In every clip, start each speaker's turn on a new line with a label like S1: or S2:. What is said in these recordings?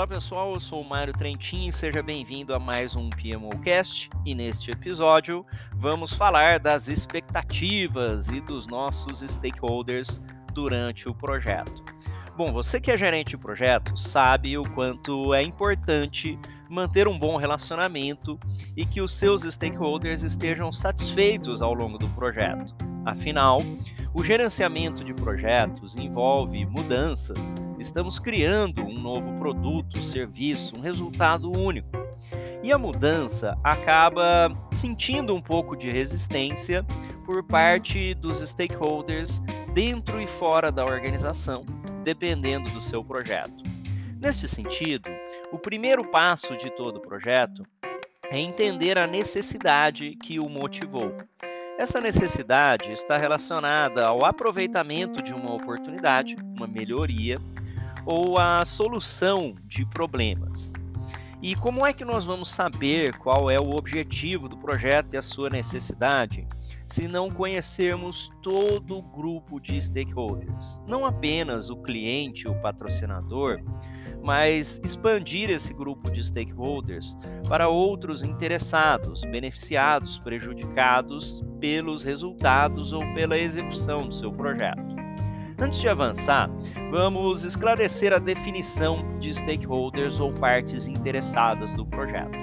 S1: Olá pessoal, eu sou o Mário Trentin e seja bem-vindo a mais um PMOcast. E neste episódio vamos falar das expectativas e dos nossos stakeholders durante o projeto. Bom, você que é gerente de projeto sabe o quanto é importante manter um bom relacionamento e que os seus stakeholders estejam satisfeitos ao longo do projeto. Afinal, o gerenciamento de projetos envolve mudanças. Estamos criando um novo produto, serviço, um resultado único. E a mudança acaba sentindo um pouco de resistência por parte dos stakeholders dentro e fora da organização, dependendo do seu projeto. Neste sentido, o primeiro passo de todo projeto é entender a necessidade que o motivou. Essa necessidade está relacionada ao aproveitamento de uma oportunidade, uma melhoria ou a solução de problemas. E como é que nós vamos saber qual é o objetivo do projeto e a sua necessidade se não conhecermos todo o grupo de stakeholders? Não apenas o cliente, o patrocinador, mas expandir esse grupo de stakeholders para outros interessados, beneficiados, prejudicados pelos resultados ou pela execução do seu projeto. Antes de avançar, vamos esclarecer a definição de stakeholders ou partes interessadas do projeto.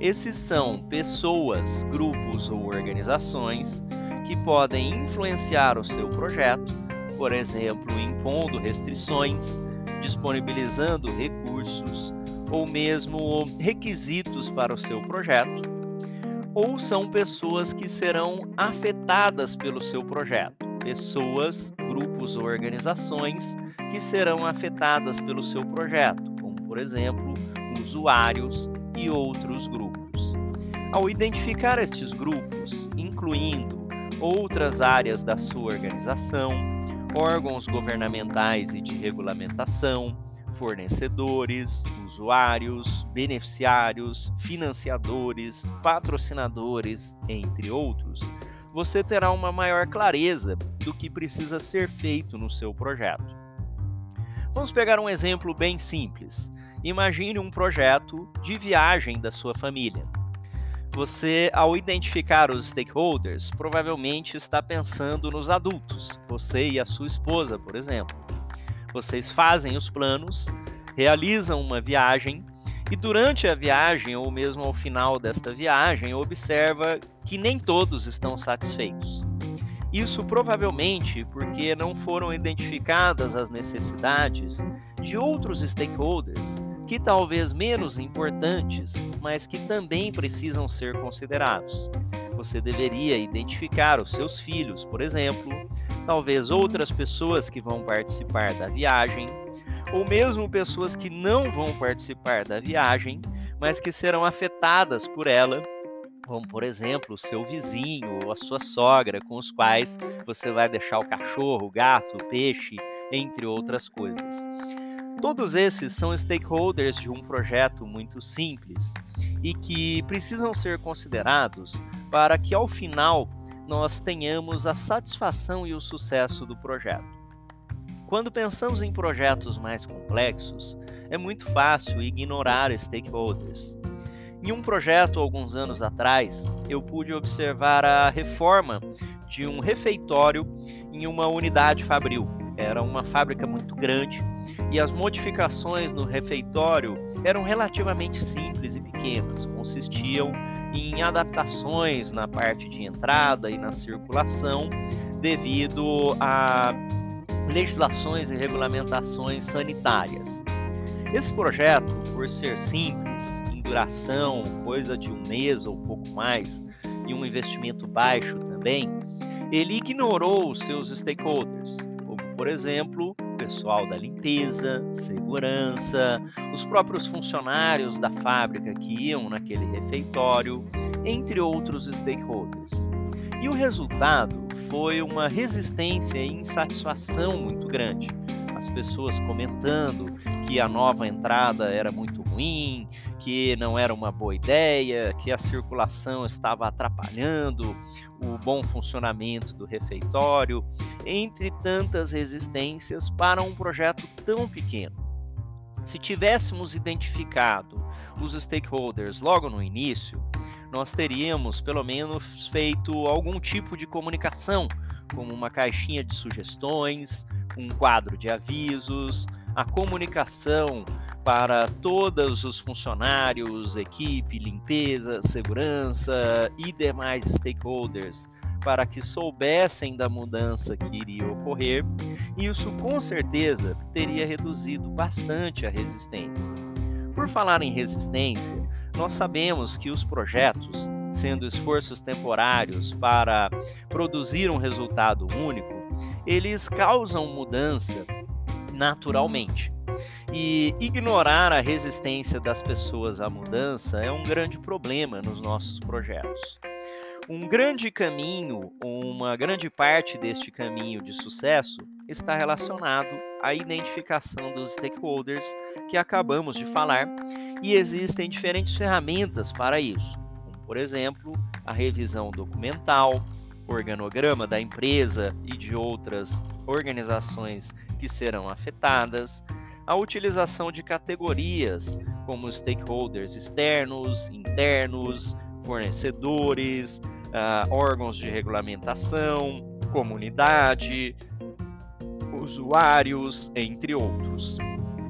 S1: Esses são pessoas, grupos ou organizações que podem influenciar o seu projeto, por exemplo, impondo restrições, disponibilizando recursos ou mesmo requisitos para o seu projeto, ou são pessoas que serão afetadas pelo seu projeto, pessoas, grupos ou organizações que serão afetadas pelo seu projeto, como por exemplo, usuários e outros grupos. Ao identificar estes grupos, incluindo outras áreas da sua organização, órgãos governamentais e de regulamentação, fornecedores, usuários, beneficiários, financiadores, patrocinadores, entre outros, você terá uma maior clareza do que precisa ser feito no seu projeto. Vamos pegar um exemplo bem simples. Imagine um projeto de viagem da sua família. Você, ao identificar os stakeholders, provavelmente está pensando nos adultos, você e a sua esposa, por exemplo. Vocês fazem os planos, realizam uma viagem e durante a viagem, ou mesmo ao final desta viagem, observa que nem todos estão satisfeitos. Isso provavelmente porque não foram identificadas as necessidades de outros stakeholders que talvez menos importantes, mas que também precisam ser considerados. Você deveria identificar os seus filhos, por exemplo, talvez outras pessoas que vão participar da viagem, ou mesmo pessoas que não vão participar da viagem, mas que serão afetadas por ela, como por exemplo o seu vizinho ou a sua sogra, com os quais você vai deixar o cachorro, o gato, o peixe, entre outras coisas. Todos esses são stakeholders de um projeto muito simples e que precisam ser considerados para que ao final nós tenhamos a satisfação e o sucesso do projeto. Quando pensamos em projetos mais complexos, é muito fácil ignorar stakeholders. Em um projeto alguns anos atrás, eu pude observar a reforma de um refeitório em uma unidade fabril. Era uma fábrica muito grande e as modificações no refeitório eram relativamente simples e pequenas, consistiam em adaptações na parte de entrada e na circulação devido a legislações e regulamentações sanitárias. Esse projeto, por ser simples, em duração, coisa de um mês ou pouco mais, e um investimento baixo também, ele ignorou os seus stakeholders, como por exemplo pessoal da limpeza, segurança, os próprios funcionários da fábrica que iam naquele refeitório, entre outros stakeholders. E o resultado foi uma resistência e insatisfação muito grande. As pessoas comentando que a nova entrada era muito ruim, que não era uma boa ideia, que a circulação estava atrapalhando o bom funcionamento do refeitório, entre tantas resistências para um projeto tão pequeno. Se tivéssemos identificado os stakeholders logo no início, nós teríamos pelo menos feito algum tipo de comunicação, como uma caixinha de sugestões, um quadro de avisos, a comunicação para todos os funcionários, equipe, limpeza, segurança e demais stakeholders para que soubessem da mudança que iria ocorrer, e isso com certeza teria reduzido bastante a resistência. Por falar em resistência, nós sabemos que os projetos, sendo esforços temporários para produzir um resultado único, eles causam mudança naturalmente. E ignorar a resistência das pessoas à mudança é um grande problema nos nossos projetos. Um grande caminho, uma grande parte deste caminho de sucesso está relacionado à identificação dos stakeholders que acabamos de falar, e existem diferentes ferramentas para isso, como por exemplo, a revisão documental, organograma da empresa e de outras organizações que serão afetadas, a utilização de categorias como stakeholders externos, internos, fornecedores, uh, órgãos de regulamentação, comunidade, usuários, entre outros.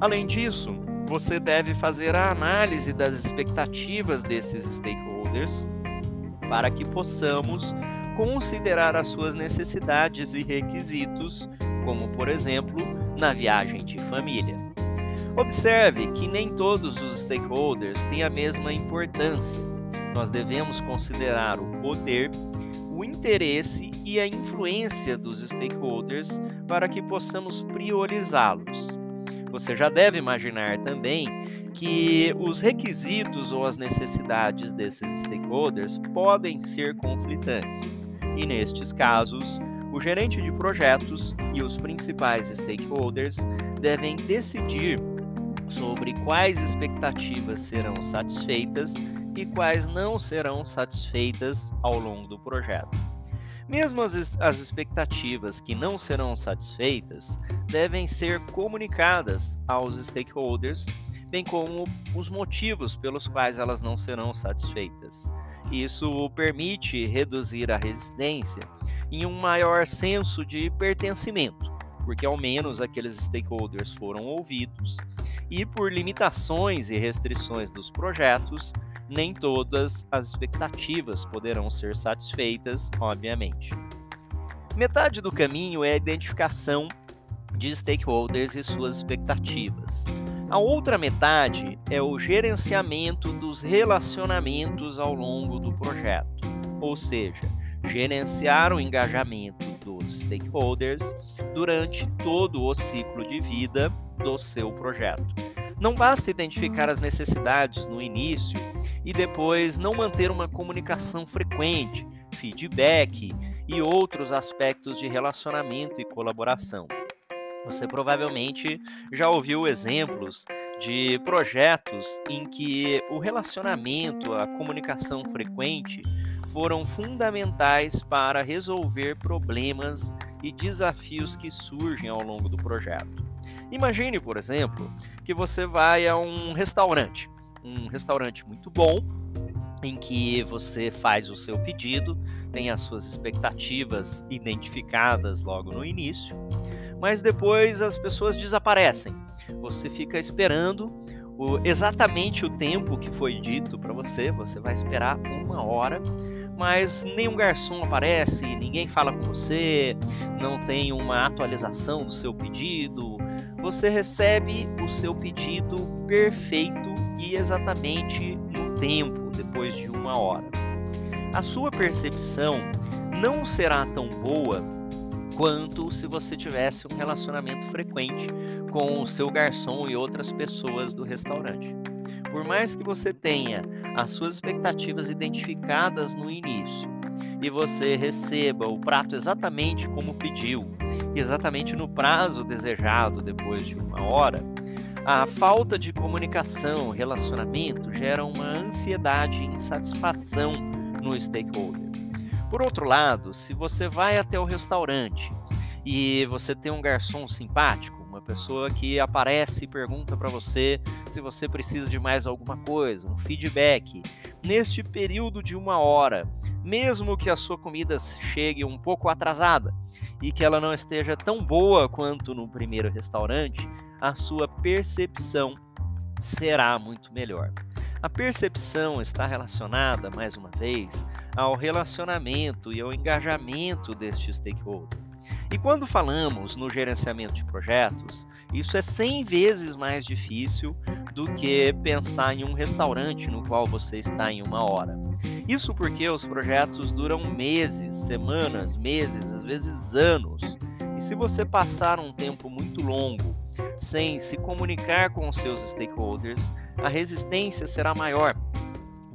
S1: Além disso, você deve fazer a análise das expectativas desses stakeholders para que possamos considerar as suas necessidades e requisitos, como por exemplo na viagem de família. Observe que nem todos os stakeholders têm a mesma importância. Nós devemos considerar o poder, o interesse e a influência dos stakeholders para que possamos priorizá-los. Você já deve imaginar também que os requisitos ou as necessidades desses stakeholders podem ser conflitantes. E nestes casos, o gerente de projetos e os principais stakeholders devem decidir sobre quais expectativas serão satisfeitas e quais não serão satisfeitas ao longo do projeto. Mesmo as, as expectativas que não serão satisfeitas devem ser comunicadas aos stakeholders, bem como os motivos pelos quais elas não serão satisfeitas. Isso permite reduzir a resistência em um maior senso de pertencimento, porque ao menos aqueles stakeholders foram ouvidos, e por limitações e restrições dos projetos, nem todas as expectativas poderão ser satisfeitas, obviamente. Metade do caminho é a identificação de stakeholders e suas expectativas. A outra metade é o gerenciamento dos relacionamentos ao longo do projeto, ou seja, gerenciar o engajamento dos stakeholders durante todo o ciclo de vida do seu projeto. Não basta identificar as necessidades no início e depois não manter uma comunicação frequente, feedback e outros aspectos de relacionamento e colaboração. Você provavelmente já ouviu exemplos de projetos em que o relacionamento, a comunicação frequente foram fundamentais para resolver problemas e desafios que surgem ao longo do projeto. Imagine, por exemplo, que você vai a um restaurante, um restaurante muito bom, em que você faz o seu pedido, tem as suas expectativas identificadas logo no início, mas depois as pessoas desaparecem. Você fica esperando o, exatamente o tempo que foi dito para você, você vai esperar uma hora, mas nenhum garçom aparece, ninguém fala com você, não tem uma atualização do seu pedido, você recebe o seu pedido perfeito e exatamente no tempo, depois de uma hora. A sua percepção não será tão boa quanto se você tivesse um relacionamento frequente com o seu garçom e outras pessoas do restaurante. Por mais que você tenha as suas expectativas identificadas no início e você receba o prato exatamente como pediu, exatamente no prazo desejado depois de uma hora, a falta de comunicação, relacionamento gera uma ansiedade e insatisfação no stakeholder. Por outro lado, se você vai até o restaurante e você tem um garçom simpático, pessoa que aparece e pergunta para você se você precisa de mais alguma coisa, um feedback. Neste período de uma hora, mesmo que a sua comida chegue um pouco atrasada e que ela não esteja tão boa quanto no primeiro restaurante, a sua percepção será muito melhor. A percepção está relacionada, mais uma vez, ao relacionamento e ao engajamento deste stakeholder. E quando falamos no gerenciamento de projetos, isso é 100 vezes mais difícil do que pensar em um restaurante no qual você está em uma hora. Isso porque os projetos duram meses, semanas, meses, às vezes anos. E se você passar um tempo muito longo sem se comunicar com os seus stakeholders, a resistência será maior.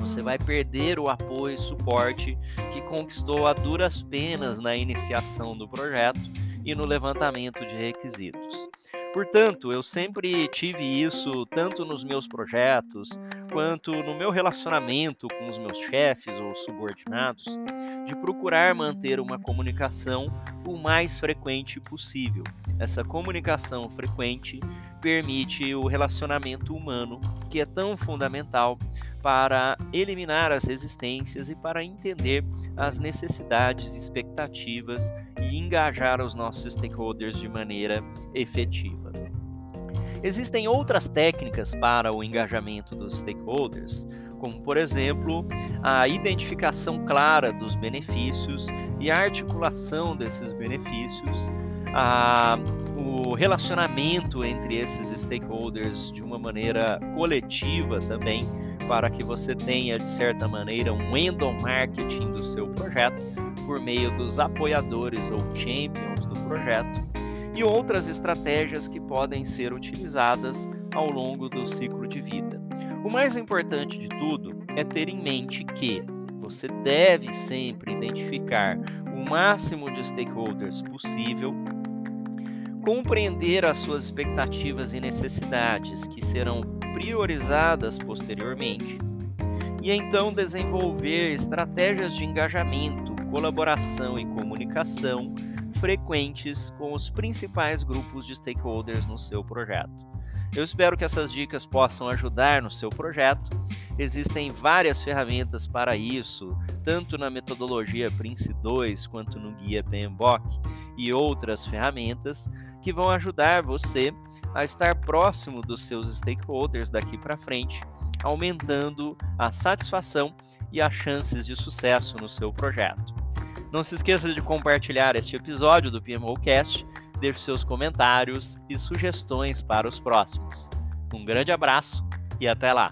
S1: Você vai perder o apoio e suporte que conquistou a duras penas na iniciação do projeto e no levantamento de requisitos. Portanto, eu sempre tive isso tanto nos meus projetos quanto no meu relacionamento com os meus chefes ou subordinados, de procurar manter uma comunicação o mais frequente possível. Essa comunicação frequente permite o relacionamento humano, que é tão fundamental para eliminar as resistências e para entender as necessidades, expectativas e engajar os nossos stakeholders de maneira efetiva. Existem outras técnicas para o engajamento dos stakeholders, como por exemplo a identificação clara dos benefícios e a articulação desses benefícios, a, o relacionamento entre esses stakeholders de uma maneira coletiva também, para que você tenha de certa maneira um endomarketing do seu projeto por meio dos apoiadores ou champions do projeto e outras estratégias que podem ser utilizadas ao longo do ciclo de vida. O mais importante de tudo é ter em mente que você deve sempre identificar o máximo de stakeholders possível, compreender as suas expectativas e necessidades que serão priorizadas posteriormente, e então desenvolver estratégias de engajamento, colaboração e comunicação frequentes com os principais grupos de stakeholders no seu projeto. Eu espero que essas dicas possam ajudar no seu projeto. Existem várias ferramentas para isso, tanto na metodologia Prince 2 quanto no guia PMBOK e outras ferramentas que vão ajudar você a estar próximo dos seus stakeholders daqui para frente, aumentando a satisfação e as chances de sucesso no seu projeto. Não se esqueça de compartilhar este episódio do PMOcast, deixe seus comentários e sugestões para os próximos. Um grande abraço e até lá!